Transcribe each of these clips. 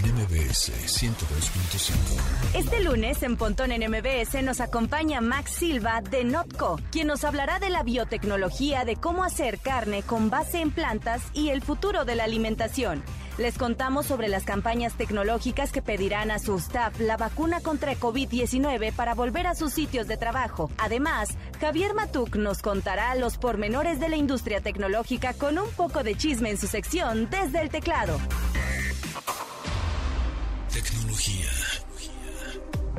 en MBS 102.5. Este lunes en Pontón en MBS nos acompaña Max Silva de Notco, quien nos hablará de la biotecnología de cómo hacer carne con base en plantas y el futuro de la alimentación. Les contamos sobre las campañas tecnológicas que pedirán a su staff la vacuna contra COVID-19 para volver a sus sitios de trabajo. Además, Javier Matuk nos contará los pormenores de la industria tecnológica con un poco de chisme en su sección desde el teclado.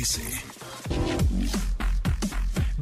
MBS.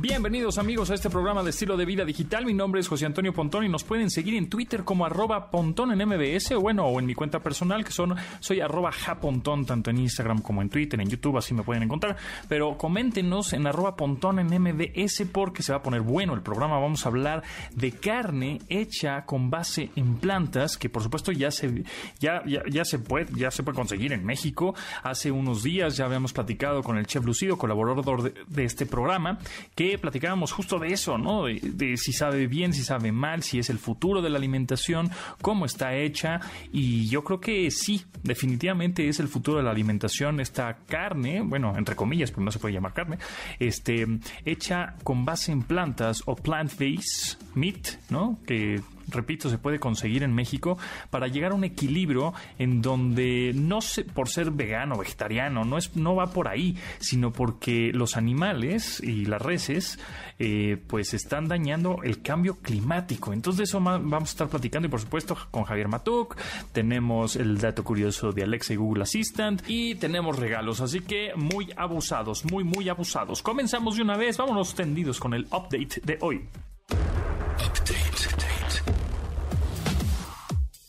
Bienvenidos amigos a este programa de estilo de vida digital. Mi nombre es José Antonio Pontón y nos pueden seguir en Twitter como arroba pontón en MBS o bueno, o en mi cuenta personal que son soy japontón tanto en Instagram como en Twitter, en YouTube, así me pueden encontrar. Pero coméntenos en arroba pontón en MBS porque se va a poner bueno el programa. Vamos a hablar de carne hecha con base en plantas que por supuesto ya se, ya, ya, se puede, ya se puede conseguir en México. Hace unos días ya habíamos platicado con el chef Lucido, colaborador de, de este programa, que platicábamos justo de eso, ¿no? De, si sabe bien, si sabe mal, si es el futuro de la alimentación, cómo está hecha. Y yo creo que sí, definitivamente es el futuro de la alimentación. Esta carne, bueno, entre comillas, porque no se puede llamar carne, este, hecha con base en plantas o plant-based meat, ¿no? Que repito, se puede conseguir en México para llegar a un equilibrio en donde no se, por ser vegano vegetariano, no, es, no va por ahí, sino porque los animales y las reses eh, pues están dañando el cambio climático. Entonces de eso vamos a estar platicando y por supuesto con Javier Matuk, tenemos el dato curioso de Alexa y Google Assistant y tenemos regalos, así que muy abusados, muy muy abusados. Comenzamos de una vez, vámonos tendidos con el update de hoy.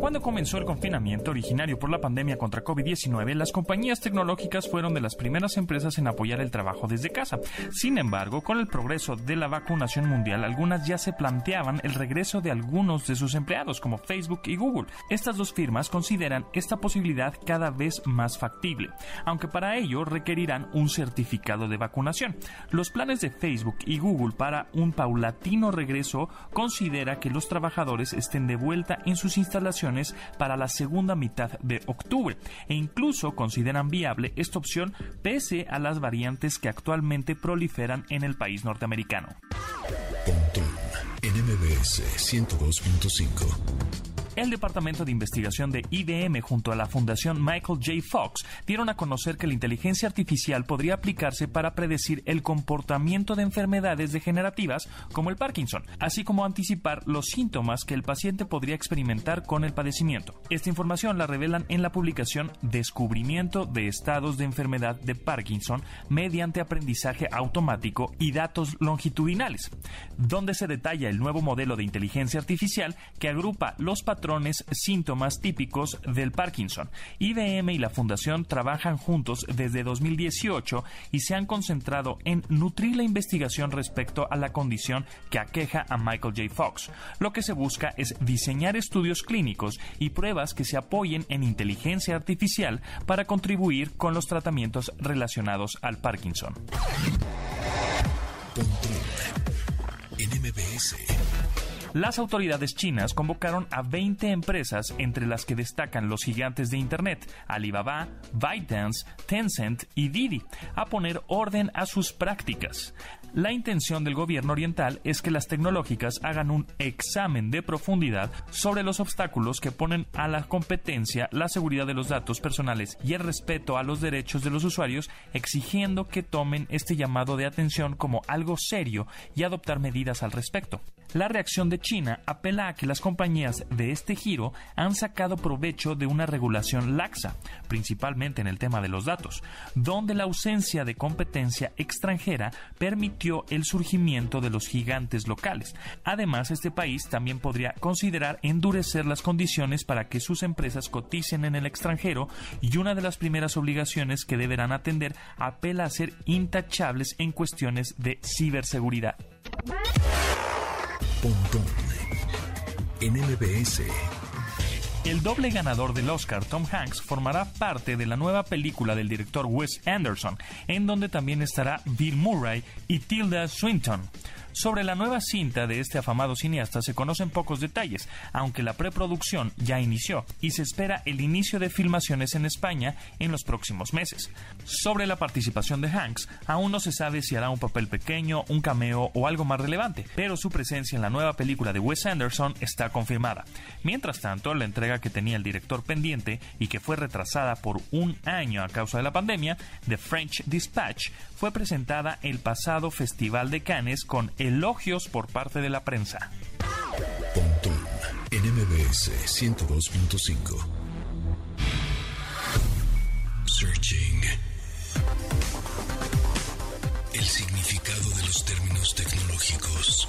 Cuando comenzó el confinamiento originario por la pandemia contra COVID-19, las compañías tecnológicas fueron de las primeras empresas en apoyar el trabajo desde casa. Sin embargo, con el progreso de la vacunación mundial, algunas ya se planteaban el regreso de algunos de sus empleados, como Facebook y Google. Estas dos firmas consideran esta posibilidad cada vez más factible, aunque para ello requerirán un certificado de vacunación. Los planes de Facebook y Google para un paulatino regreso considera que los trabajadores estén de vuelta en sus instalaciones para la segunda mitad de octubre e incluso consideran viable esta opción pese a las variantes que actualmente proliferan en el país norteamericano. en MBS 102.5 el Departamento de Investigación de IBM junto a la Fundación Michael J. Fox dieron a conocer que la inteligencia artificial podría aplicarse para predecir el comportamiento de enfermedades degenerativas como el Parkinson, así como anticipar los síntomas que el paciente podría experimentar con el padecimiento. Esta información la revelan en la publicación Descubrimiento de estados de enfermedad de Parkinson mediante aprendizaje automático y datos longitudinales, donde se detalla el nuevo modelo de inteligencia artificial que agrupa los patrones síntomas típicos del Parkinson. IBM y la Fundación trabajan juntos desde 2018 y se han concentrado en nutrir la investigación respecto a la condición que aqueja a Michael J. Fox. Lo que se busca es diseñar estudios clínicos y pruebas que se apoyen en inteligencia artificial para contribuir con los tratamientos relacionados al Parkinson. Las autoridades chinas convocaron a 20 empresas, entre las que destacan los gigantes de Internet, Alibaba, ByteDance, Tencent y Didi, a poner orden a sus prácticas. La intención del gobierno oriental es que las tecnológicas hagan un examen de profundidad sobre los obstáculos que ponen a la competencia, la seguridad de los datos personales y el respeto a los derechos de los usuarios, exigiendo que tomen este llamado de atención como algo serio y adoptar medidas al respecto. La reacción de China apela a que las compañías de este giro han sacado provecho de una regulación laxa, principalmente en el tema de los datos, donde la ausencia de competencia extranjera permitió el surgimiento de los gigantes locales. Además, este país también podría considerar endurecer las condiciones para que sus empresas coticen en el extranjero y una de las primeras obligaciones que deberán atender apela a ser intachables en cuestiones de ciberseguridad. El doble ganador del Oscar, Tom Hanks, formará parte de la nueva película del director Wes Anderson, en donde también estará Bill Murray y Tilda Swinton. Sobre la nueva cinta de este afamado cineasta se conocen pocos detalles, aunque la preproducción ya inició y se espera el inicio de filmaciones en España en los próximos meses. Sobre la participación de Hanks, aún no se sabe si hará un papel pequeño, un cameo o algo más relevante, pero su presencia en la nueva película de Wes Anderson está confirmada. Mientras tanto, la entrega que tenía el director pendiente y que fue retrasada por un año a causa de la pandemia, The French Dispatch, fue presentada el pasado Festival de Cannes con elogios por parte de la prensa. Pontón en MBS 102.5. Searching. El significado de los términos tecnológicos.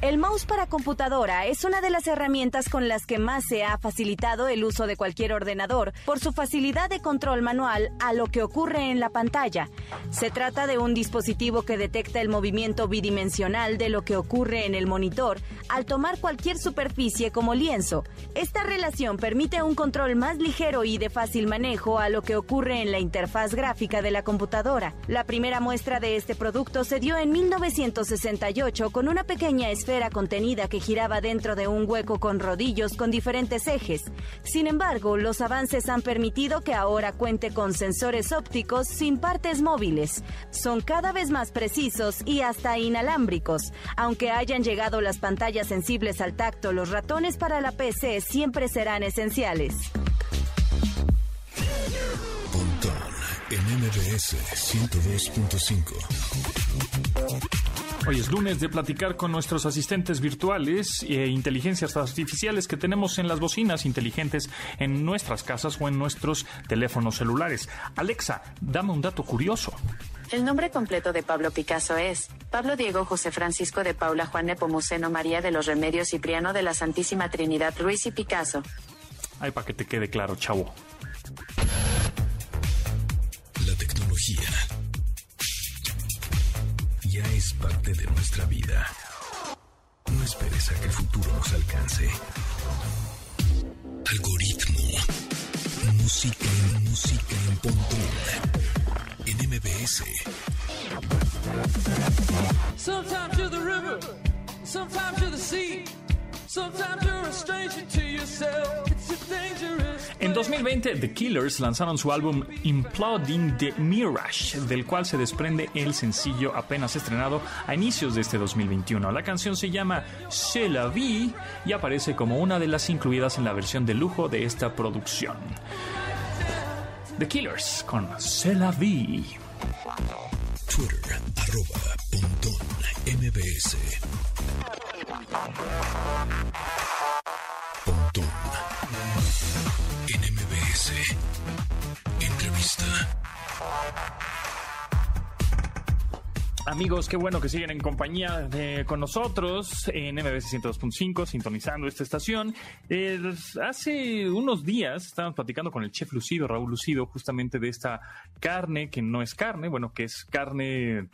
El mouse para computadora es una de las herramientas con las que más se ha facilitado el uso de cualquier ordenador por su facilidad de control manual a lo que ocurre en la pantalla. Se trata de un dispositivo que detecta el movimiento bidimensional de lo que ocurre en el monitor al tomar cualquier superficie como lienzo. Esta relación permite un control más ligero y de fácil manejo a lo que ocurre en la interfaz gráfica de la computadora. La primera muestra de este producto se dio en 1968 con una pequeña contenida que giraba dentro de un hueco con rodillos con diferentes ejes. Sin embargo, los avances han permitido que ahora cuente con sensores ópticos sin partes móviles. Son cada vez más precisos y hasta inalámbricos. Aunque hayan llegado las pantallas sensibles al tacto, los ratones para la PC siempre serán esenciales. en MBS 102.5. Hoy es lunes de platicar con nuestros asistentes virtuales e inteligencias artificiales que tenemos en las bocinas inteligentes en nuestras casas o en nuestros teléfonos celulares. Alexa, dame un dato curioso. El nombre completo de Pablo Picasso es Pablo Diego José Francisco de Paula Juan Nepomuceno María de los Remedios Cipriano de la Santísima Trinidad Ruiz y Picasso. Ay, para que te quede claro, chavo. La tecnología es parte de nuestra vida. No esperes a que el futuro nos alcance. Algoritmo. Música en música en Pontón. En MBS. Sometimes you're the river, sometimes you're the sea. En 2020, The Killers lanzaron su álbum Imploding the Mirage, del cual se desprende el sencillo apenas estrenado a inicios de este 2021. La canción se llama C'est la vie y aparece como una de las incluidas en la versión de lujo de esta producción. The Killers con C'est la vie. Twitter, arroba, mbs. Entrevista. Amigos, qué bueno que siguen en compañía de, con nosotros en MBS 102.5, sintonizando esta estación. hace unos días estábamos platicando con el chef Lucido, Raúl Lucido, justamente de esta carne que no es carne, bueno, que es carne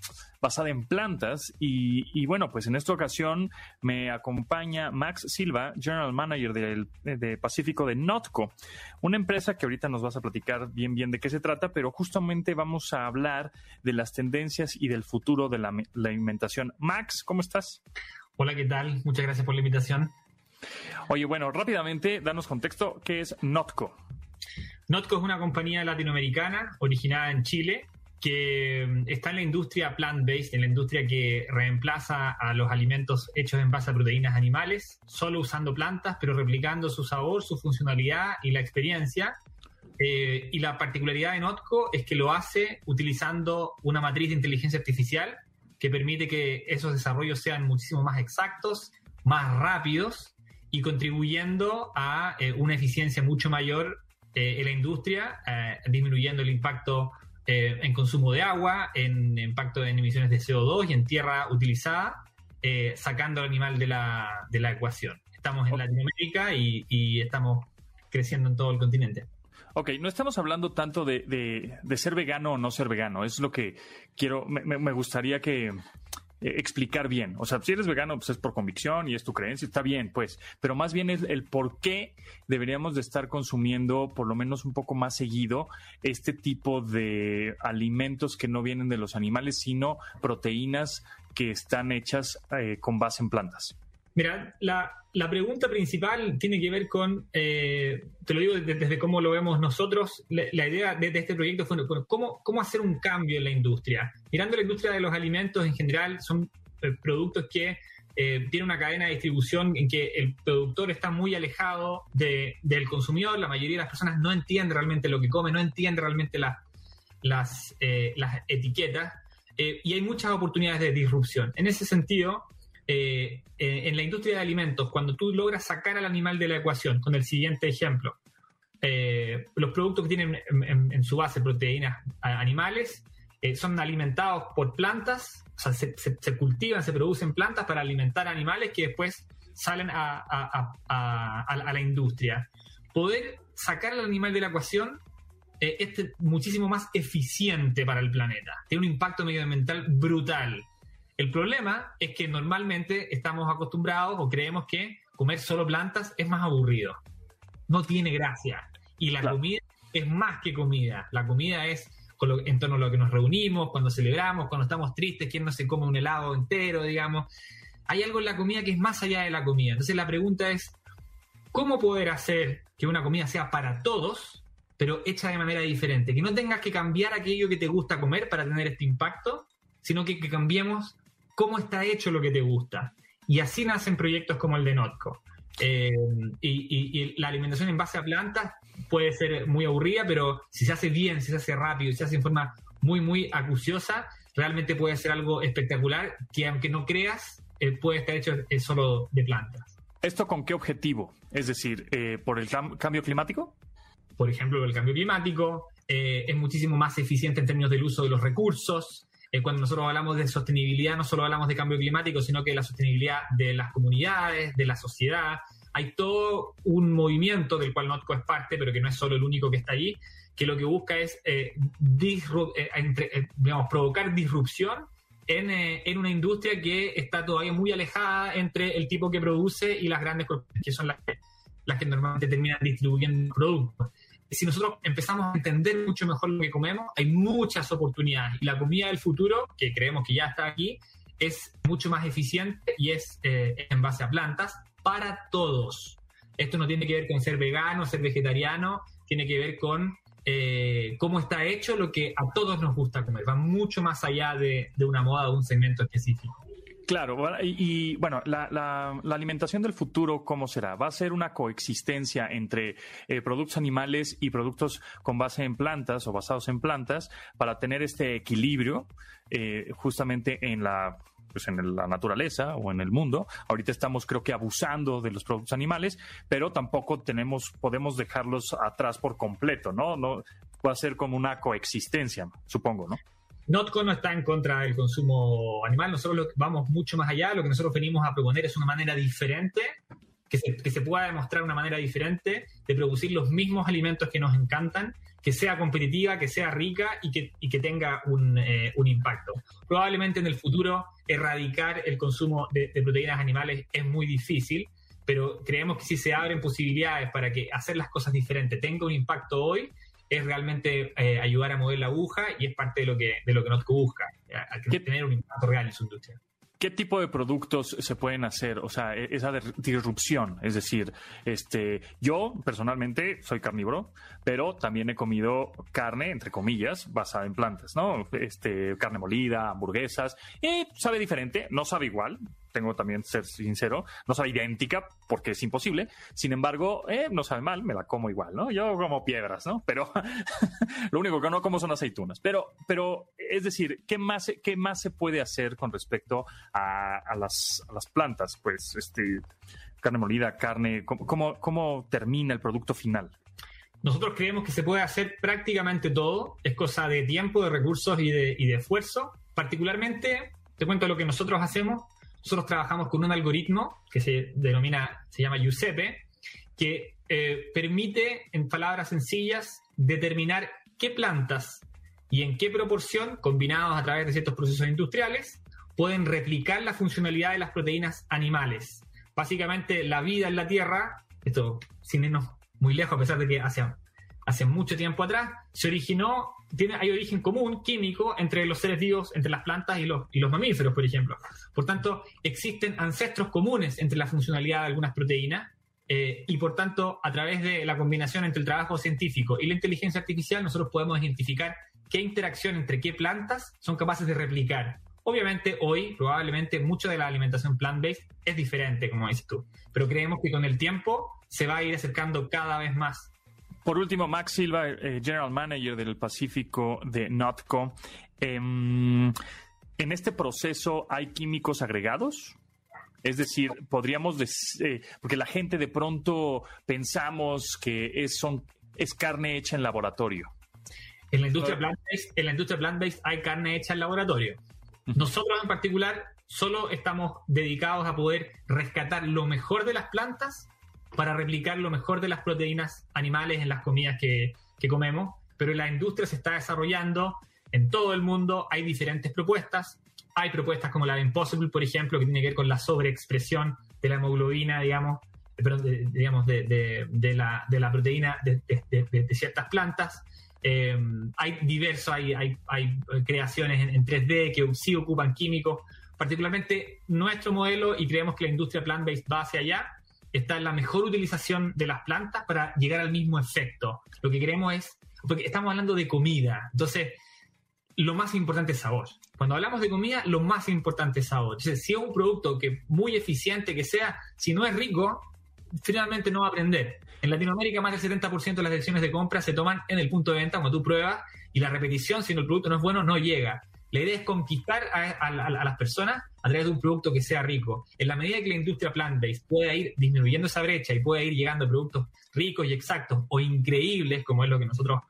basada en plantas. Y, bueno, pues en esta ocasión me acompaña Max Silva, General Manager del, de Pacífico de Notco, una empresa que ahorita nos vas a platicar bien, bien de qué se trata, pero justamente vamos a hablar de las tendencias y del futuro de la, la alimentación. Max, ¿cómo estás? Hola, ¿qué tal? Muchas gracias por la invitación. Oye, bueno, rápidamente, danos contexto, ¿qué es Notco? Notco es una compañía latinoamericana originada en Chile que mm, está en la industria plant-based, en la industria que reemplaza a los alimentos hechos en base a proteínas animales, solo usando plantas, pero replicando su sabor, su funcionalidad y la experiencia. Eh, y la particularidad de Notco es que lo hace utilizando una matriz de inteligencia artificial que permite que esos desarrollos sean muchísimo más exactos, más rápidos y contribuyendo a eh, una eficiencia mucho mayor eh, en la industria, eh, disminuyendo el impacto en consumo de agua, en impacto en emisiones de CO2 y en tierra utilizada, sacando al animal de la, de la ecuación. Estamos en Latinoamérica y, y estamos creciendo en todo el continente. Ok, no estamos hablando tanto de, ser vegano o no ser vegano. Es lo que quiero, me, gustaría que eh, explicar bien. O sea, si eres vegano, pues es por convicción y es tu creencia, está bien, pues. Pero más bien es el por qué deberíamos de estar consumiendo, por lo menos un poco más seguido, este tipo de alimentos que no vienen de los animales, sino proteínas que están hechas eh, con base en plantas. Mira, la, la pregunta principal tiene que ver con, eh, te lo digo desde, cómo lo vemos nosotros, la, idea de, este proyecto fue ¿cómo, cómo hacer un cambio en la industria. Mirando la industria de los alimentos en general, son eh, productos que eh, tienen una cadena de distribución en que el productor está muy alejado del consumidor, la mayoría de las personas no entiende realmente lo que come, no entiende realmente las, las etiquetas, y hay muchas oportunidades de disrupción. En ese sentido, eh, en la industria de alimentos, cuando tú logras sacar al animal de la ecuación, con el siguiente ejemplo, eh, los productos que tienen en, su base proteínas animales eh, son alimentados por plantas, o sea, se, cultivan, se producen plantas para alimentar animales que después salen a, la industria. Poder sacar al animal de la ecuación es muchísimo más eficiente para el planeta. Tiene un impacto medioambiental brutal. El problema es que normalmente estamos acostumbrados o creemos que comer solo plantas es más aburrido. No tiene gracia. Y la comida es más que comida. La comida es en torno a lo que nos reunimos, cuando celebramos, cuando estamos tristes, quién no se come un helado entero, digamos. Hay algo en la comida que es más allá de la comida. Entonces la pregunta es, ¿cómo poder hacer que una comida sea para todos, pero hecha de manera diferente? Que no tengas que cambiar aquello que te gusta comer para tener este impacto, sino que, que cambiemos cómo está hecho lo que te gusta. Y así nacen proyectos como el de Notco. Eh, y, la alimentación en base a plantas puede ser muy aburrida, pero si se hace bien, si se hace rápido, si se hace en forma muy, muy acuciosa, realmente puede ser algo espectacular que aunque no creas, eh, puede estar hecho eh, solo de plantas. ¿Esto con qué objetivo? Es decir, ¿por el cambio climático? Por ejemplo, el cambio climático es muchísimo más eficiente en términos del uso de los recursos, eh, cuando nosotros hablamos de sostenibilidad, no solo hablamos de cambio climático, sino que la sostenibilidad de las comunidades, de la sociedad. Hay todo un movimiento del cual Notco es parte, pero que no es solo el único que está allí, que lo que busca es eh, eh, provocar disrupción en, una industria que está todavía muy alejada entre el tipo que produce y las grandes corporaciones, que son las que normalmente terminan distribuyendo productos si nosotros empezamos a entender mucho mejor lo que comemos, hay muchas oportunidades. Y la comida del futuro, que creemos que ya está aquí, es mucho más eficiente y es eh, en base a plantas para todos. Esto no tiene que ver con ser vegano, ser vegetariano, tiene que ver con eh, cómo está hecho lo que a todos nos gusta comer. Va mucho más allá de, de una moda o un segmento específico. Claro, y, bueno, la, alimentación del futuro, ¿cómo será? ¿Va a ser una coexistencia entre eh, productos animales y productos con base en plantas o basados en plantas para tener este equilibrio eh, justamente en la pues en la naturaleza o en el mundo. Ahorita estamos creo que abusando de los productos animales, pero tampoco tenemos podemos dejarlos atrás por completo, ¿no? No va a ser como una coexistencia, supongo, ¿no? Notco no está en contra del consumo animal, nosotros vamos mucho más allá, lo que nosotros venimos a proponer es una manera diferente, que se, pueda demostrar una manera diferente de producir los mismos alimentos que nos encantan, que sea competitiva, que sea rica y que, que tenga eh, un, impacto. Probablemente en el futuro erradicar el consumo de, de proteínas animales es muy difícil, pero creemos que si se abren posibilidades para que hacer las cosas diferentes tenga un impacto hoy, es realmente eh, ayudar a mover la aguja y es parte de lo que, de lo que Notco busca, a, tener un impacto real en su industria. ¿Qué tipo de productos se pueden hacer? O sea, e, esa disrupción. Es decir, este, yo personalmente soy carnívoro, pero también he comido carne, entre comillas, basada en plantas, ¿no? Este, carne molida, hamburguesas, y sabe diferente, no sabe igual, tengo también ser sincero, no sabe idéntica porque es imposible. Sin embargo, eh, no sabe mal, me la como igual, ¿no? Yo como piedras, ¿no? Pero lo único que no como son aceitunas. Pero, pero es decir, ¿qué más, qué más se puede hacer con respecto a, las, las, plantas? Pues, este, carne molida, carne, ¿cómo, cómo termina el producto final? Nosotros creemos que se puede hacer prácticamente todo, es cosa de tiempo, de recursos y de, y de esfuerzo. Particularmente, te cuento lo que nosotros hacemos. Nosotros trabajamos con un algoritmo que se denomina, se llama Giuseppe, que eh, permite, en palabras sencillas, determinar qué plantas y en qué proporción, combinados a través de ciertos procesos industriales, pueden replicar la funcionalidad de las proteínas animales. Básicamente, la vida en la Tierra, esto sin irnos muy lejos, a pesar de que hace, hace mucho tiempo atrás, se originó, tiene, hay origen común químico entre los seres vivos, entre las plantas y los, y los mamíferos, por ejemplo. Por tanto, existen ancestros comunes entre la funcionalidad de algunas proteínas eh, y por tanto, a través de la combinación entre el trabajo científico y la inteligencia artificial, nosotros podemos identificar qué interacción entre qué plantas son capaces de replicar. Obviamente hoy probablemente mucho de la alimentación plant-based es diferente, como dices tú, pero creemos que con el tiempo se va a ir acercando cada vez más. Por último, Max Silva, eh, General Manager del Pacífico de Notco. Em, ¿En este proceso hay químicos agregados? Es decir, podríamos decir, eh, porque la gente de pronto pensamos que es, son, es carne hecha en laboratorio. En la industria plant-based, en la industria plant-based hay carne hecha en laboratorio. Nosotros en particular solo estamos dedicados a poder rescatar lo mejor de las plantas para replicar lo mejor de las proteínas animales en las comidas que, comemos, pero la industria se está desarrollando en todo el mundo, hay diferentes propuestas, hay propuestas como la de Impossible, por ejemplo, que tiene que ver con la sobreexpresión de la hemoglobina, digamos, de, digamos, de, la, de la proteína de, ciertas plantas. Eh, hay diversos, hay, hay, hay creaciones en, en, 3D que sí ocupan químicos, particularmente nuestro modelo, y creemos que la industria plant-based va hacia allá, está en la mejor utilización de las plantas para llegar al mismo efecto. Lo que queremos es, porque estamos hablando de comida, entonces lo más importante es sabor. Cuando hablamos de comida, lo más importante es sabor. Entonces, si es un producto que muy eficiente que sea, si no es rico, finalmente no va a aprender. En Latinoamérica, más del 70% de las decisiones de compra se toman en el punto de venta cuando tú pruebas y la repetición, si el producto no es bueno, no llega. La idea es conquistar a, las personas a través de un producto que sea rico. En la medida que la industria plant-based pueda ir disminuyendo esa brecha y pueda ir llegando a productos ricos y exactos o increíbles, como es lo que nosotros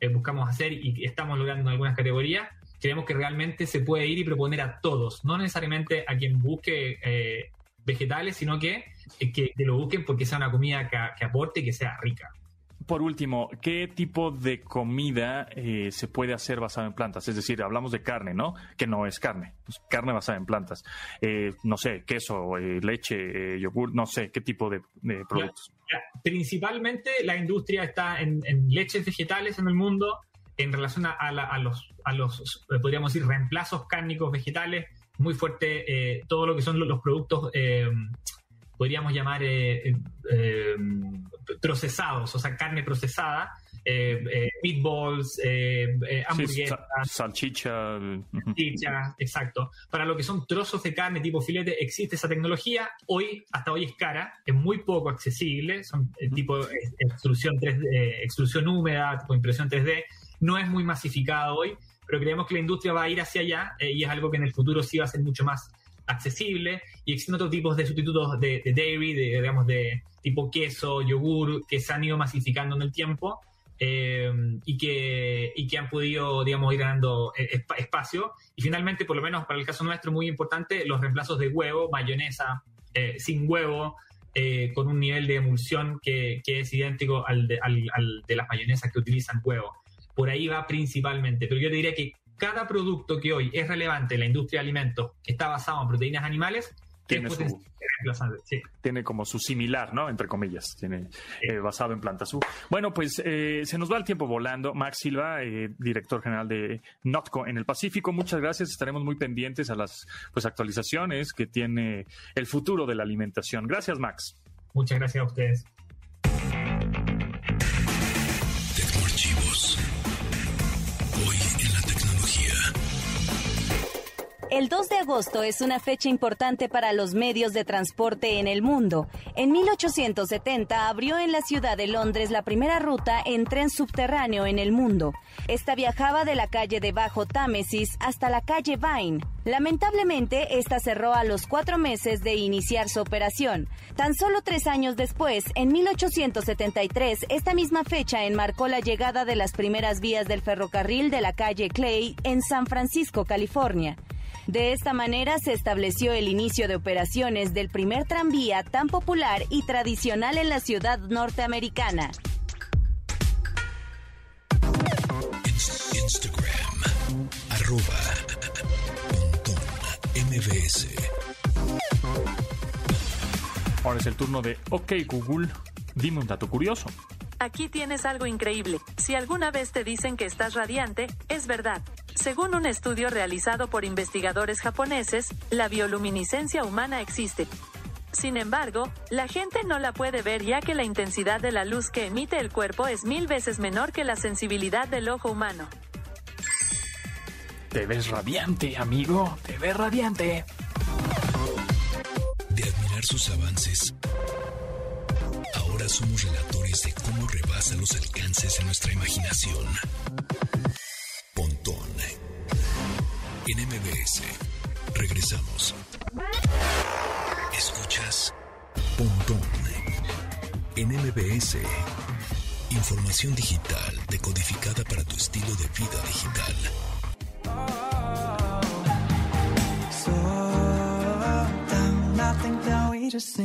eh, buscamos hacer y estamos logrando en algunas categorías, creemos que realmente se puede ir y proponer a todos, no necesariamente a quien busque eh, vegetales, sino que, eh, que, lo busquen porque sea una comida que, que aporte y que sea rica. Por último, ¿qué tipo de comida eh, se puede hacer basada en plantas? Es decir, hablamos de carne, ¿no? Que no es carne, es carne basada en plantas. Eh, no sé, queso, eh, leche, yogur, no sé, ¿qué tipo de, productos? Principalmente la industria está en, leches vegetales en el mundo en relación a, los, a los, podríamos decir, reemplazos cárnicos vegetales, muy fuerte todo lo que son los, productos podríamos llamar procesados, o sea, carne procesada, eh, eh, meatballs, eh, hamburguesas. salchicha. Salchicha, exacto. Para lo que son trozos de carne tipo filete, existe esa tecnología. Hoy, hasta hoy es cara, es muy poco accesible, son tipo extrusión 3D, extrusión húmeda, tipo impresión 3D. No es muy masificado hoy, pero creemos que la industria va a ir hacia allá y es algo que en el futuro sí va a ser mucho más accesible y existen otros tipos de sustitutos de, dairy, de, digamos, de tipo queso, yogur, que se han ido masificando en el tiempo eh, y, que, y que han podido, digamos, ir ganando eh, espacio. Y finalmente, por lo menos para el caso nuestro, muy importante, los reemplazos de huevo, mayonesa eh, sin huevo, con un nivel de emulsión que, que es idéntico al de, al, al de las mayonesas que utilizan huevo. Por ahí va principalmente, pero yo te diría que cada producto que hoy es relevante en la industria de alimentos que está basado en proteínas animales, tiene, tiene como su similar, ¿no? Entre comillas, tiene eh, basado en plantas. Bueno, pues eh, se nos va el tiempo volando. Max Silva, eh, director general de Notco en el Pacífico, muchas gracias. Estaremos muy pendientes a las pues actualizaciones que tiene el futuro de la alimentación. Gracias, Max. Muchas gracias a ustedes. El 2 de agosto es una fecha importante para los medios de transporte en el mundo. En 1870 abrió en la ciudad de Londres la primera ruta en tren subterráneo en el mundo. Esta viajaba de la calle de Bajo Támesis hasta la calle Vine. Lamentablemente, esta cerró a los cuatro meses de iniciar su operación. Tan solo tres años después, en 1873, esta misma fecha enmarcó la llegada de las primeras vías del ferrocarril de la calle Clay en San Francisco, California. De esta manera se estableció el inicio de operaciones del primer tranvía tan popular y tradicional en la ciudad norteamericana. Instagram, arroba, MBS. Ahora es el turno de OK Google, dime un dato curioso. Aquí tienes algo increíble. Si alguna vez te dicen que estás radiante, es verdad. Según un estudio realizado por investigadores japoneses, la bioluminiscencia humana existe. Sin embargo, la gente no la puede ver ya que la intensidad de la luz que emite el cuerpo es mil veces menor que la sensibilidad del ojo humano. Te ves radiante, amigo. Te ves radiante. De admirar sus avances, ahora somos relatores de cómo rebasa los alcances de nuestra imaginación. En MBS. Regresamos. Escuchas. Pontón. En MBS. Información digital decodificada para tu estilo de vida digital.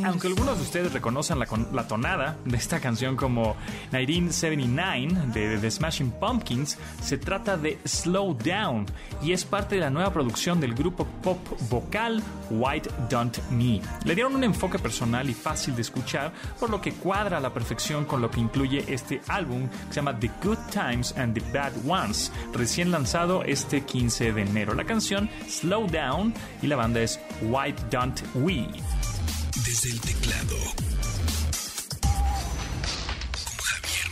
Aunque algunos de ustedes reconozcan la, la tonada de esta canción como 1979 de The Smashing Pumpkins, se trata de Slow Down y es parte de la nueva producción del grupo pop vocal White Don't Me. Le dieron un enfoque personal y fácil de escuchar, por lo que cuadra a la perfección con lo que incluye este álbum que se llama The Good Times and the Bad Ones, recién lanzado este 15 de enero. La canción Slow Down y la banda es White Don't We. Desde el teclado. Con Javier,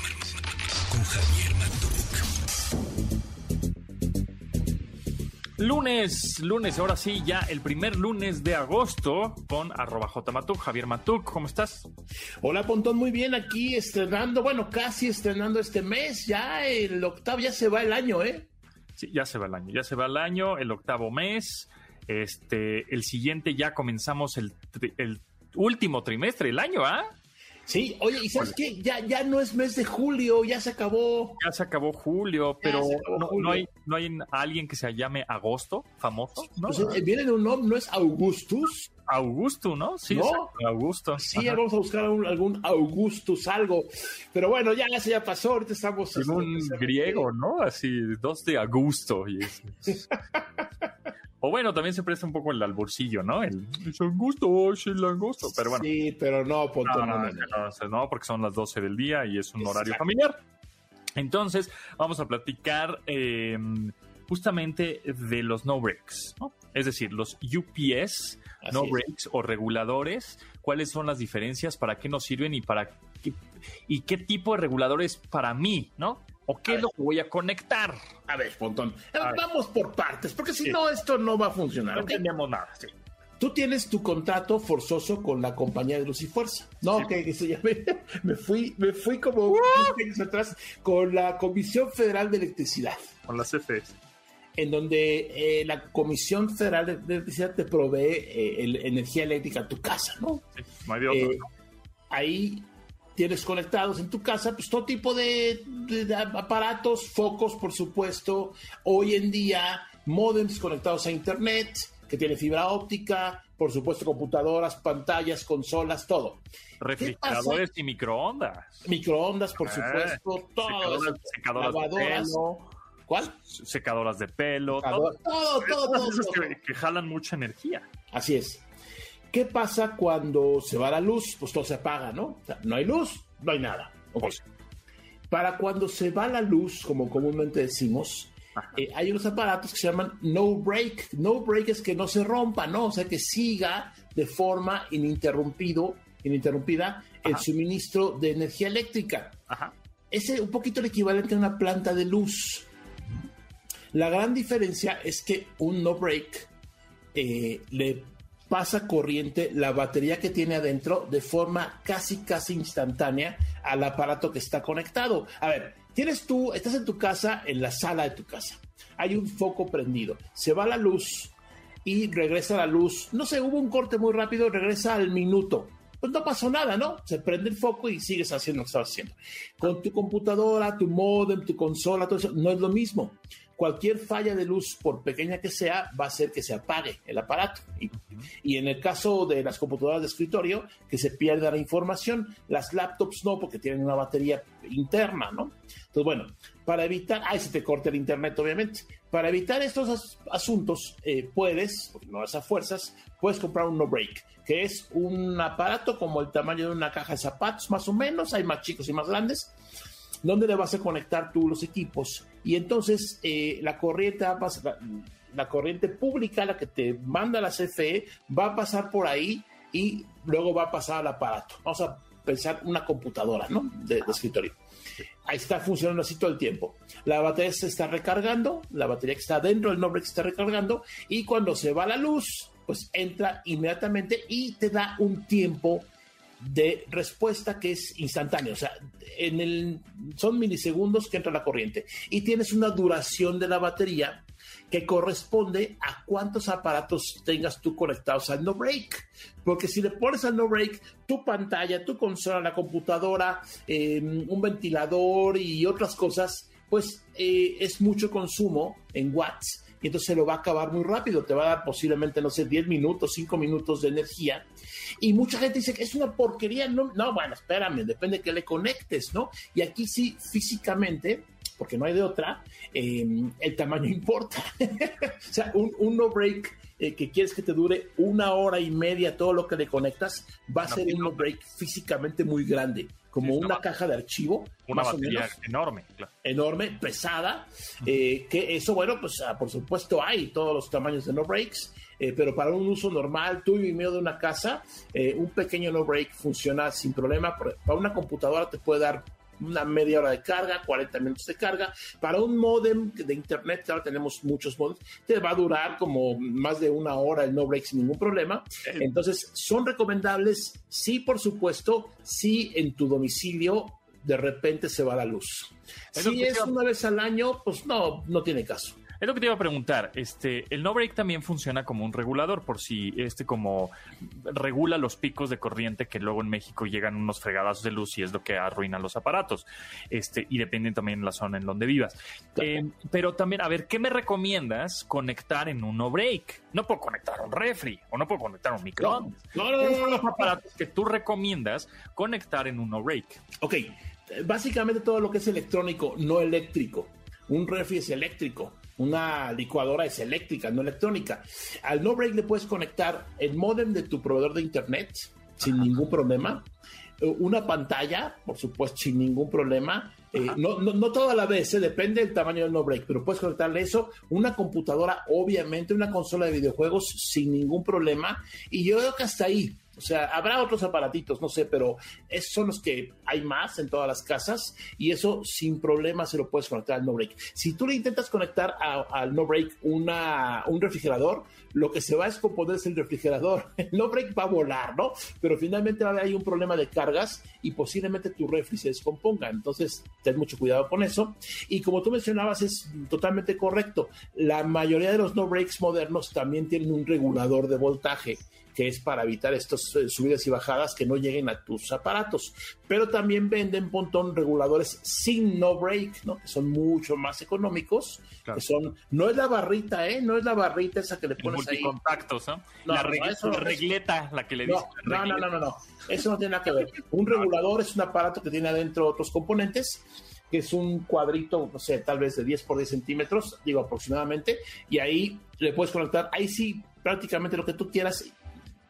con Javier Matuk. Lunes, lunes, ahora sí, ya el primer lunes de agosto con arroba jmatuk, Javier Matuk, ¿cómo estás? Hola Pontón, muy bien, aquí estrenando, bueno, casi estrenando este mes, ya el octavo, ya se va el año, ¿eh? Sí, ya se va el año, ya se va el año, el octavo mes, este, el siguiente ya comenzamos el, tri- el último trimestre del año, ¿ah? Sí, oye, ¿y sabes qué? Ya, ya no es mes de julio, ya se acabó. Ya se acabó julio, pero acabó no, julio. no hay, no hay alguien que se llame Agosto, famoso, ¿no? Pues, eh, viene de un nombre, ¿no es Augustus? Augusto, ¿no? Sí, ¿No? Augusto. Sí, Ajá. vamos a buscar un- algún Augustus, algo. Pero bueno, ya, ese ya pasó, ahorita estamos... Tiene un griego, ¿no? Así, dos de Augusto. Y es- o bueno, también se presta un poco el alborcillo, ¿no? El es Augusto, es el Augusto. Pero bueno, Sí, pero no, no, Pontón, no, no, no, porque son las 12 del día y es un horario familiar. Entonces, vamos a platicar eh, justamente de los no breaks, ¿no? Es decir, los UPS, Así no es. breaks o reguladores, cuáles son las diferencias, para qué nos sirven y para qué, y qué tipo de reguladores para mí, ¿no? O qué A es lo que voy a conectar. A ver, Pontón, eh, ver. vamos por partes, porque si Sí. no, esto no va a funcionar. No ¿ok? entendemos nada, sí. Tú tienes tu contrato forzoso con la compañía de Luz y Fuerza. No, que eso ya me, me fui, me fui como 20 años atrás con la Comisión Federal de Electricidad, Con las CFEs. en donde eh, la Comisión Federal de Electricidad te provee eh, el- energía eléctrica a tu casa, ¿no? Sí, no hay de otro. Eh, ahí tienes conectados en tu casa pues todo tipo de, de- de aparatos, focos por supuesto, hoy en día modems conectados a internet, que tiene fibra óptica, por supuesto computadoras, pantallas, consolas, todo. Refrigeradores y microondas. Microondas, por Eh, supuesto, todo secadoras, secadoras de lavadoras. pelo, ¿Cuál? secadoras de pelo, todo, Todo, todo, todo, todas todo, esas todo. que, que jalan mucha energía. Así es. ¿Qué pasa cuando se va la luz? Pues todo se apaga, ¿no? O sea, no hay luz, no hay nada. Para cuando se va la luz, como comúnmente decimos, eh, hay unos aparatos que se llaman no break. No break es que no se rompa, ¿no? O sea, que siga de forma ininterrumpido, ininterrumpida el Ajá. suministro de energía eléctrica. Ajá. Es un poquito el equivalente a una planta de luz. La gran diferencia es que un no break eh, le pasa corriente la batería que tiene adentro de forma casi, casi instantánea al aparato que está conectado. A ver, tienes tú, estás en tu casa, en la sala de tu casa. Hay un foco prendido. Se va la luz y regresa la luz. No sé, hubo un corte muy rápido, regresa al minuto. Pues no pasó nada, ¿no? Se prende el foco y sigues haciendo lo que estabas haciendo. Con tu computadora, tu modem, tu consola, todo eso, no es lo mismo cualquier falla de luz, por pequeña que sea, va a hacer que se apague el aparato. Y, en el caso de las computadoras de escritorio, que se pierda la información, las laptops no, porque tienen una batería interna, ¿no? Entonces, bueno, para evitar, ahí se te corta el internet, obviamente. Para evitar estos asuntos, eh, puedes, porque no vas a fuerzas, puedes comprar un no break, que es un aparato como el tamaño de una caja de zapatos, más o menos, hay más chicos y más grandes, donde le vas a conectar tú los equipos y entonces eh, la corriente la, corriente pública, la que te manda la CFE, va a pasar por ahí y luego va a pasar al aparato. Vamos a pensar una computadora, ¿no? De, escritorio. Ahí está funcionando así todo el tiempo. La batería se está recargando, la batería que está dentro del nombre que está recargando, y cuando se va la luz, pues entra inmediatamente y te da un tiempo de respuesta que es instantánea, o sea, en el, son milisegundos que entra la corriente y tienes una duración de la batería que corresponde a cuántos aparatos tengas tú conectados al no break. Porque si le pones al no break tu pantalla, tu consola, la computadora, em, un ventilador y otras cosas, pues eh, es mucho consumo en watts y entonces se lo va a acabar muy rápido. Te va a dar posiblemente, no sé, 10 minutos, 5 minutos de energía. Y mucha gente dice que es una porquería. No, no bueno, espérame, depende de que le conectes, ¿no? Y aquí sí, físicamente, porque no hay de otra, em, el tamaño importa. o sea, un, no break eh, que quieres que te dure una hora y media todo lo que le conectas, va a ser un no break físicamente muy grande como una caja de archivo. Una batería enorme. Enorme, pesada. Eh, que eso, bueno, pues ah, por supuesto hay todos los tamaños de no breaks. Eh, pero para un uso normal, tuyo y mío de una casa, eh, un pequeño no break funciona sin problema. Para una computadora te puede dar una media hora de carga, 40 minutos de carga. Para un modem de internet, ahora tenemos muchos modems, te va a durar como más de una hora el no break sin ningún problema. Entonces, son recomendables, sí, por supuesto, si en tu domicilio de repente se va la luz. si es una vez al año, pues no, no tiene caso. Es lo que te iba a preguntar. Este, el no break también funciona como un regulador, por si este como regula los picos de corriente que luego en México llegan unos fregadazos de luz y es lo que arruina los aparatos. Este, y depende también de la zona en donde vivas. Eh, pero también, a ver, ¿qué me recomiendas conectar en un no break? No puedo conectar un refri o no puedo conectar un microondas. No, no, no, los aparatos que tú recomiendas conectar en un no break? Ok, básicamente todo lo que es electrónico, no eléctrico. Un refri es eléctrico una licuadora es eléctrica, no electrónica. Al no break le puedes conectar el modem de tu proveedor de internet sin ningún problema. Eh, una pantalla, por supuesto, sin ningún problema. Eh, no, no, no, toda la vez, eh, depende del tamaño del no break, pero puedes conectarle eso. Una computadora, obviamente, una consola de videojuegos sin ningún problema. Y yo creo que hasta ahí. O sea, habrá otros aparatitos, no sé, pero esos son los que hay más en todas las casas y eso sin problema se lo puedes conectar al no break. Si tú le intentas conectar al no break una, un refrigerador, lo que se va a descomponer es el refrigerador. El no break va a volar, ¿no? Pero finalmente va a haber ahí un problema de cargas y posiblemente tu refri se descomponga. Entonces, ten mucho cuidado con eso. Y como tú mencionabas, es totalmente correcto. La mayoría de los no breaks modernos también tienen un regulador de voltaje que es para evitar estas eh, subidas y bajadas que no lleguen a tus aparatos. Pero también venden montón reguladores sin no break, ¿no? Que son mucho más económicos, que son, no es la barrita, ¿eh? No es la barrita esa que le pones ahí. contactos, ¿no? la, regleta, la que le no, no, no, no, no, eso no tiene nada que ver. Un regulador es un aparato que tiene adentro otros componentes que es un cuadrito, no sé, tal vez de 10 por 10 centímetros, digo aproximadamente, y ahí le puedes conectar, ahí sí, prácticamente lo que tú quieras,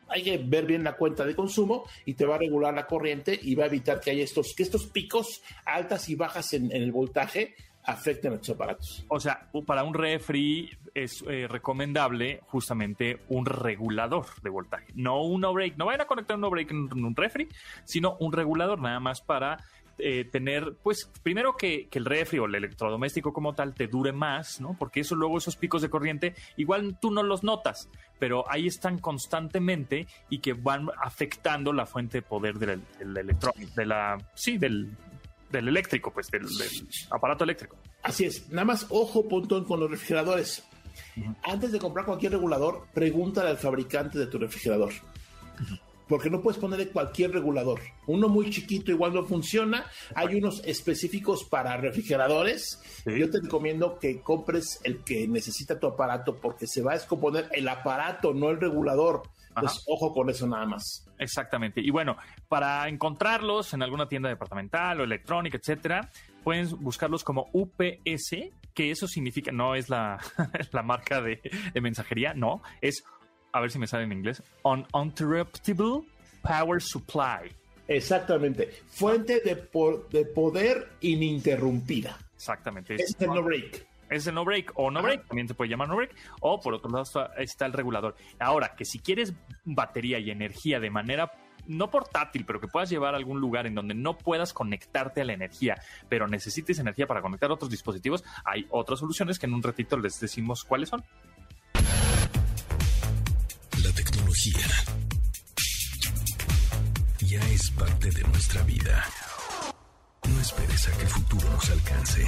hay que ver bien la cuenta de consumo y te va a regular la corriente y va a evitar que haya estos, estos picos altas y bajas en, el voltaje afecten a tus aparatos. O sea, para un refri es eh, recomendable justamente un regulador de voltaje, no un no break. No vayan a conectar un no break en un refri, sino un regulador nada más para eh, tener, pues, primero que, que, el refri o el electrodoméstico como tal te dure más, ¿no? Porque eso luego esos picos de corriente, igual tú no los notas, pero ahí están constantemente y que van afectando la fuente de poder del, electrónico, de la, sí, del, del eléctrico, pues, del, aparato eléctrico. Así es. Nada más ojo, pontón, con los refrigeradores. Antes de comprar cualquier regulador, pregúntale al fabricante de tu refrigerador porque no puedes ponerle cualquier regulador. Uno muy chiquito igual no funciona. Hay unos específicos para refrigeradores. Yo te recomiendo que compres el que necesita tu aparato porque se va a descomponer el aparato, no el regulador. Pues ojo con eso nada más. Exactamente. Y bueno, para encontrarlos en alguna tienda departamental o electrónica, etcétera, pueden buscarlos como UPS, que eso significa, no es la, la marca de, de mensajería, no, es a ver si me sale en inglés, uninterruptible power supply. Exactamente, fuente de, de poder ininterrumpida. Exactamente. Es el no break. Es el no break o no break, también se puede llamar no break, o por otro lado está, el regulador. Ahora, que si quieres batería y energía de manera no portátil, pero que puedas llevar a algún lugar en donde no puedas conectarte a la energía, pero necesites energía para conectar otros dispositivos, hay otras soluciones que en un ratito les decimos cuáles son ya es parte de nuestra vida. No esperes a que el futuro nos alcance.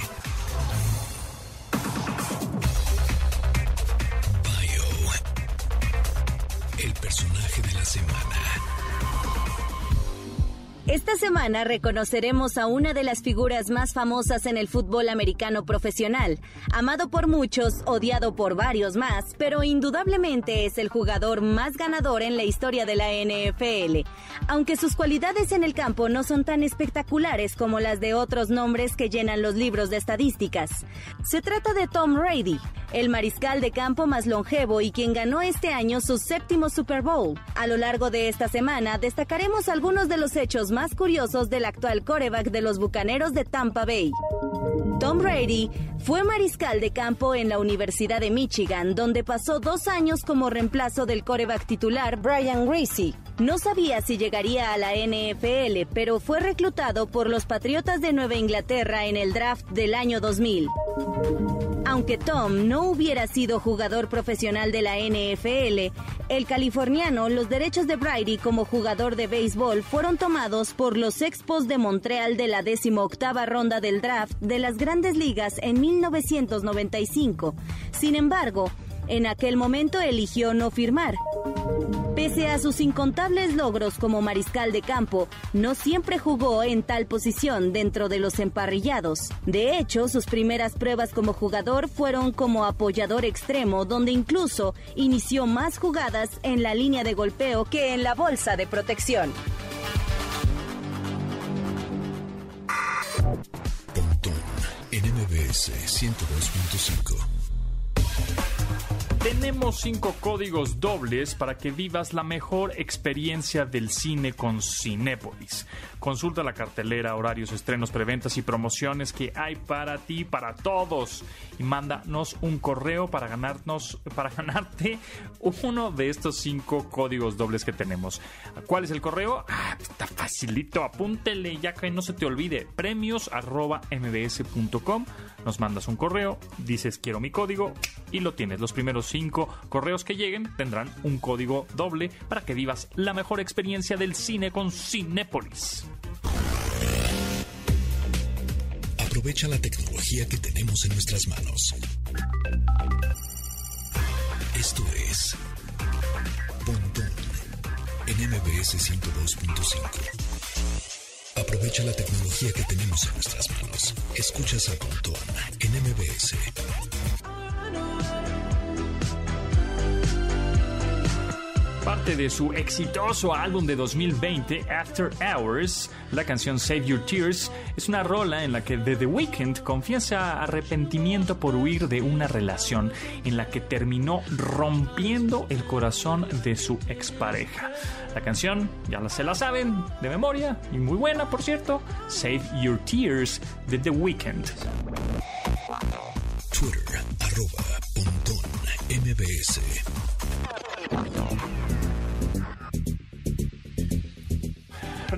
Bio. El personaje de la semana. Esta semana reconoceremos a una de las figuras más famosas en el fútbol americano profesional, amado por muchos, odiado por varios más, pero indudablemente es el jugador más ganador en la historia de la NFL, aunque sus cualidades en el campo no son tan espectaculares como las de otros nombres que llenan los libros de estadísticas. Se trata de Tom Brady, el mariscal de campo más longevo y quien ganó este año su séptimo Super Bowl. A lo largo de esta semana destacaremos algunos de los hechos más curiosos del actual coreback de los Bucaneros de Tampa Bay. Tom Brady fue mariscal de campo en la Universidad de Michigan, donde pasó dos años como reemplazo del coreback titular Brian Greasy. No sabía si llegaría a la NFL, pero fue reclutado por los Patriotas de Nueva Inglaterra en el draft del año 2000. Aunque Tom no hubiera sido jugador profesional de la NFL, el californiano, los derechos de Brady como jugador de béisbol fueron tomados por los Expos de Montreal de la 18 ronda del draft de las grandes ligas en 1995. Sin embargo, en aquel momento eligió no firmar. Pese a sus incontables logros como mariscal de campo, no siempre jugó en tal posición dentro de los emparrillados. De hecho, sus primeras pruebas como jugador fueron como apoyador extremo, donde incluso inició más jugadas en la línea de golpeo que en la bolsa de protección. NMBS 102.5 tenemos cinco códigos dobles para que vivas la mejor experiencia del cine con Cinépolis. Consulta la cartelera, horarios, estrenos, preventas y promociones que hay para ti, para todos. Y mándanos un correo para ganarnos, para ganarte uno de estos cinco códigos dobles que tenemos. ¿Cuál es el correo? Ah, está facilito, apúntele ya que no se te olvide. Premios arroba mbs.com. Nos mandas un correo, dices quiero mi código y lo tienes. Los primeros cinco correos que lleguen tendrán un código doble para que vivas la mejor experiencia del cine con Cinépolis. Aprovecha la tecnología que tenemos en nuestras manos. Esto es Pontón en MBS 102.5. Aprovecha la tecnología que tenemos en nuestras manos. Escuchas a Pontón en MBS de su exitoso álbum de 2020, After Hours, la canción Save Your Tears es una rola en la que The, The Weeknd confiesa arrepentimiento por huir de una relación en la que terminó rompiendo el corazón de su expareja. La canción, ya se la saben de memoria y muy buena, por cierto, Save Your Tears de The Weeknd. Twitter, arroba, MBS.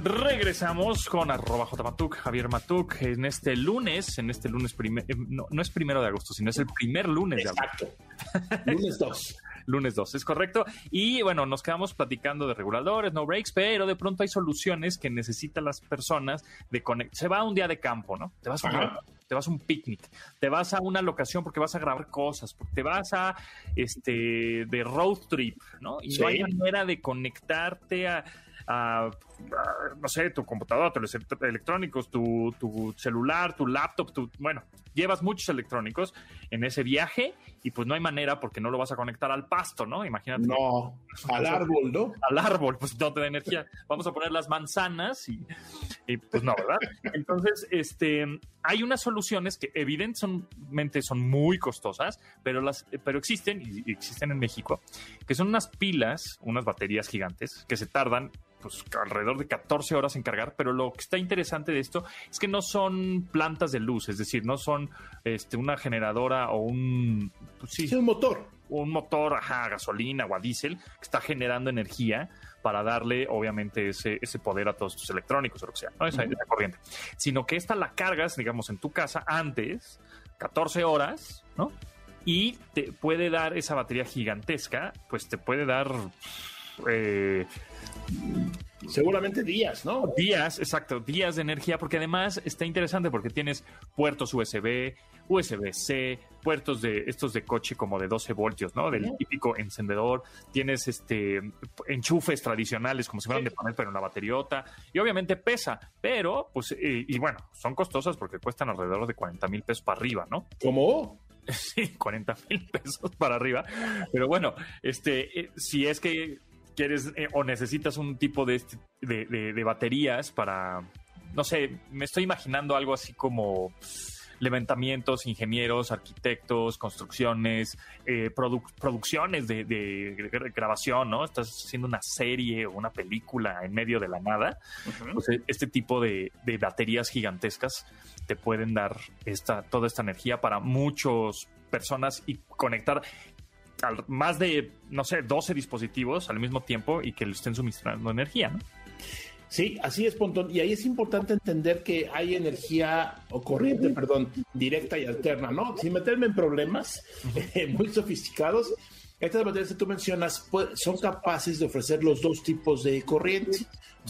Regresamos con arroba Matuk, Javier Matuk, en este lunes, en este lunes, primer, eh, no, no, es primero de agosto, sino es el primer lunes de agosto. Exacto. lunes 2. lunes 2, es correcto. Y bueno, nos quedamos platicando de reguladores, no breaks, pero de pronto hay soluciones que necesitan las personas de conectar. Se va un día de campo, ¿no? Te vas a un, te vas a un picnic, te vas a una locación porque vas a grabar cosas, te vas a este de road trip, ¿no? Y no hay manera de conectarte a no sé, tu computadora, tus electrónicos, tu, tu, celular, tu laptop, tu, bueno, llevas muchos electrónicos en ese viaje y pues no hay manera porque no lo vas a conectar al pasto, ¿no? Imagínate. No, al árbol, ¿no? Al árbol, pues no te da energía. Vamos a poner las manzanas y, pues no, ¿verdad? Entonces, este, hay unas soluciones que evidentemente son muy costosas, pero, las, pero existen y existen en México, que son unas pilas, unas baterías gigantes que se tardan pues alrededor de 14 horas en cargar, pero lo que está interesante de esto es que no son plantas de luz, es decir, no son este, una generadora o un... Pues sí, un motor. Un motor, ajá, gasolina o a diésel, que está generando energía para darle, obviamente, ese, ese poder a todos tus electrónicos o lo que sea, ¿no? Esa, corriente. Sino que esta la cargas, digamos, en tu casa antes, 14 horas, ¿no? Y te puede dar esa batería gigantesca, pues te puede dar... Eh, Seguramente días, ¿no? Días, exacto, días de energía, porque además está interesante porque tienes puertos USB, USB-C, puertos de estos de coche como de 12 voltios, ¿no? Del típico encendedor, tienes este enchufes tradicionales como si fueran de panel pero en una bateriota y obviamente pesa, pero pues y, bueno, son costosas porque cuestan alrededor de 40 mil pesos para arriba, ¿no? ¿Cómo? Sí, 40 mil pesos para arriba. Pero bueno, este, eh, si es que quieres eh, o necesitas un tipo este, de, de, baterías para, no sé, me estoy imaginando algo así como levantamientos, ingenieros, arquitectos, construcciones, eh, producciones de, grabación, ¿no? Estás haciendo una serie o una película en medio de la nada. pues e, este tipo de, baterías gigantescas te pueden dar esta, toda esta energía para muchas personas y conectar más de, no sé, 12 dispositivos al mismo tiempo y que le estén suministrando energía, ¿no? Sí, así es, Pontón. Y ahí es importante entender que hay energía o corriente, perdón, directa y alterna, ¿no? Sin meterme en problemas muy sofisticados, estas baterías que tú mencionas pues, son capaces de ofrecer los dos tipos de corriente.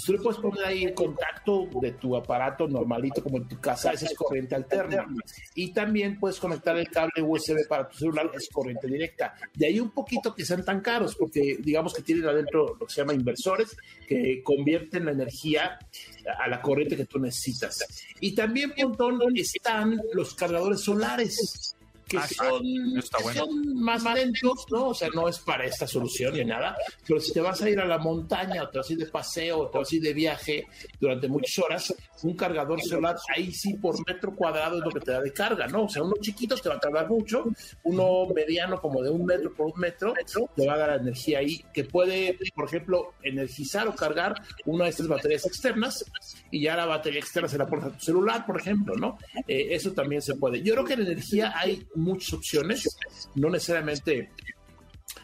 tú le puedes poner ahí el contacto de tu aparato normalito como en tu casa, esa es corriente alterna. Y también puedes conectar el cable USB para tu celular, es corriente directa. De ahí un poquito que sean tan caros, porque digamos que tienen adentro lo que se llama inversores, que convierten la energía a la corriente que tú necesitas. Y también, montón, están los cargadores solares que, ah, son, más lentos, ¿no? O sea, no es para esta solución ni nada, pero si te vas a ir a la montaña o te vas a ir de paseo o te vas a ir de viaje durante muchas horas, un cargador solar ahí sí por metro cuadrado es lo que te da de carga, ¿no? O sea, uno chiquito te va a tardar mucho, uno mediano como de un metro por un metro te va a dar energía ahí que puede, por ejemplo, energizar o cargar una de estas baterías externas y ya la batería externa se la pones a tu celular, por ejemplo, ¿no? Eh, eso también se puede. Yo creo que en energía hay muchas opciones, no necesariamente,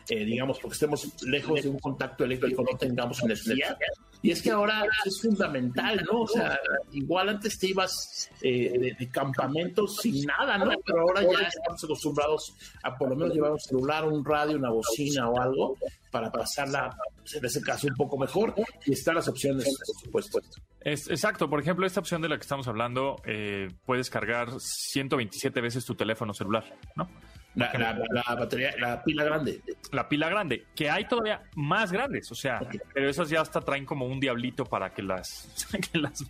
eh, digamos, porque estemos lejos de un contacto eléctrico, no tengamos energía. Y es que ahora es fundamental, ¿no? O sea, igual antes te ibas eh, de, campamentos sin nada, ¿no? Pero ahora ya estamos acostumbrados a por lo menos llevar un celular, un radio, una bocina o algo para pasarla, en ese caso, un poco mejor. Y están las opciones, por supuesto. Es, exacto, por ejemplo, esta opción de la que estamos hablando, eh, puedes cargar 127 veces tu teléfono celular, ¿no? La, batería, la pila grande. La pila grande, que hay todavía más grandes, o sea, pero esas ya hasta traen como un diablito para que las, que las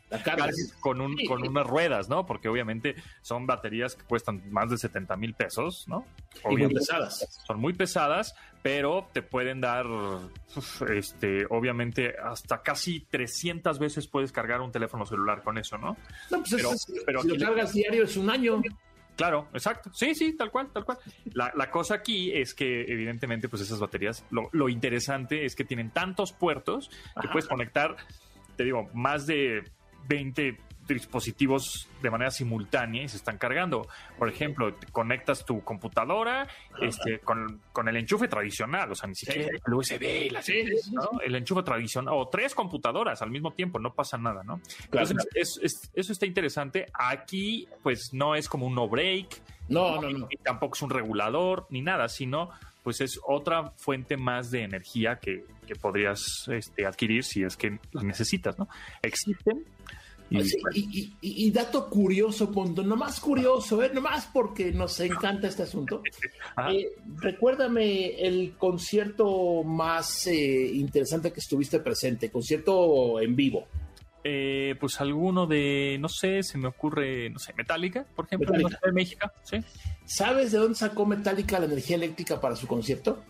con, un, con unas ruedas, ¿no? Porque obviamente son baterías que cuestan más de 70 mil pesos, ¿no? muy pesadas. Son muy pesadas, pero te pueden dar, este, obviamente, hasta casi 300 veces puedes cargar un teléfono celular con eso, ¿no? No, pues pero, si lo cargas diario es un año. Claro, exacto. Sí, sí, tal cual, tal cual. La, la cosa aquí es que, evidentemente, pues esas baterías, lo, lo interesante es que tienen tantos puertos que puedes conectar, te digo, más de 20 dispositivos de manera simultánea y se están cargando. Por ejemplo, conectas tu computadora este, con, el enchufe tradicional, o sea, ni siquiera el USB, la el enchufe tradicional, o tres computadoras al mismo tiempo, no pasa nada, ¿no? Entonces, eso está interesante. Aquí, pues, no es como un no break. No, no, no. Tampoco es un regulador, ni nada, sino pues es otra fuente más de energía que, podrías este, adquirir si es que la necesitas, ¿no? Existen. Y, dato curioso, punto, no más curioso, ¿eh? nomás porque nos encanta este asunto. Eh, recuérdame el concierto más eh, interesante que estuviste presente, concierto en vivo. Eh, pues alguno de, no sé, se me ocurre, no sé, Metallica, por ejemplo, de México, ¿sí? ¿Sabes de dónde sacó Metallica la energía eléctrica para su concierto?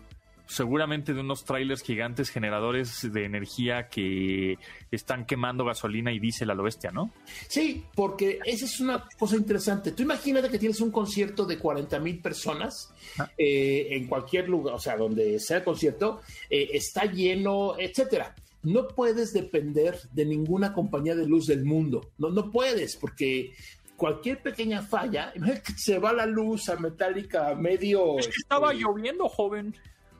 Seguramente de unos trailers gigantes generadores de energía que están quemando gasolina y diésel a lo bestia, ¿no? Sí, porque esa es una cosa interesante. Tú imagínate que tienes un concierto de 40 mil personas ah. eh, en cualquier lugar, o sea, donde sea el concierto, eh, está lleno, etcétera no puedes depender de ninguna compañía de luz del mundo. No, no puedes, porque cualquier pequeña falla, se va la luz a metálica medio. estaba este, lloviendo, joven.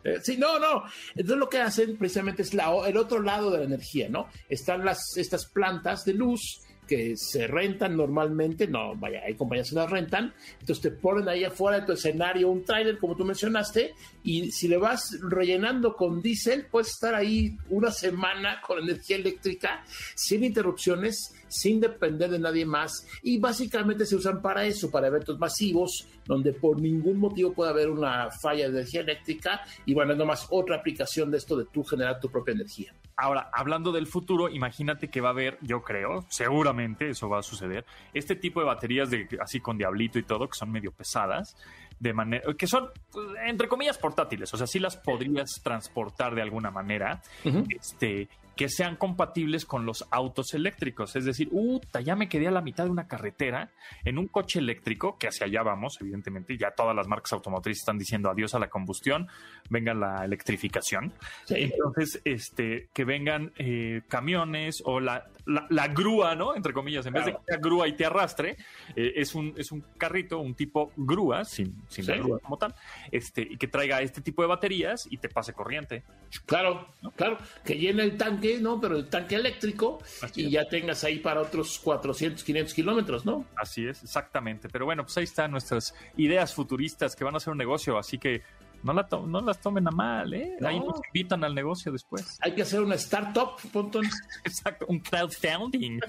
Eh, sí, no, no. Entonces lo que hacen precisamente es la, el otro lado de la energía, ¿no? Están las, estas plantas de luz que se rentan normalmente, no, vaya, hay compañías que las rentan, entonces te ponen ahí afuera de tu escenario un trailer, como tú mencionaste, y si le vas rellenando con diésel, puedes estar ahí una semana con energía eléctrica sin interrupciones, sin depender de nadie más, y básicamente se usan para eso, para eventos masivos, donde por ningún motivo puede haber una falla de energía eléctrica, y bueno, es nomás otra aplicación de esto de tú generar tu propia energía. Ahora, hablando del futuro, imagínate que va a haber, yo creo, seguramente eso va a suceder, este tipo de baterías de así con diablito y todo, que son medio pesadas, de manera que son pues, entre comillas portátiles, o sea, sí las podrías transportar de alguna manera, este, que sean compatibles con los autos eléctricos. Es decir, uta, ya me quedé a la mitad de una carretera en un coche eléctrico, que hacia allá vamos, evidentemente, ya todas las marcas automotrices están diciendo adiós a la combustión, venga la electrificación. Entonces, este, que vengan eh, camiones o la, la, grúa, ¿no? Entre comillas, en vez de que sea grúa y te arrastre, eh, es, un, es un carrito, un tipo grúa, sin, sin la grúa como tal, este, y que traiga este tipo de baterías y te pase corriente. Claro, claro, que llene el tanque ¿no? Pero el tanque eléctrico y ya tengas ahí para otros 400, 500 kilómetros, ¿no? Así es, exactamente. Pero bueno, pues ahí están nuestras ideas futuristas que van a ser un negocio, así que no, la no las tomen a mal, ¿eh? Ahí nos invitan al negocio después. Hay que hacer una startup, Pontón. Exacto, un crowdfunding.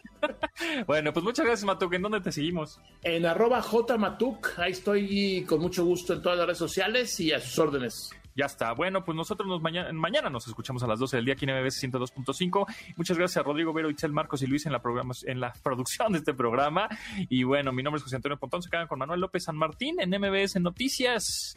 bueno, pues muchas gracias, Matuk. ¿En dónde te seguimos? En arroba jmatuk. Ahí estoy con mucho gusto en todas las redes sociales y a sus órdenes. Ya está. Bueno, pues nosotros nos mañana, mañana nos escuchamos a las 12 del día aquí en MBS 102.5. Muchas gracias a Rodrigo Vero, Itzel Marcos y Luis en la, en la producción de este programa. Y bueno, mi nombre es José Antonio Pontón. Se quedan con Manuel López San Martín en MBS Noticias.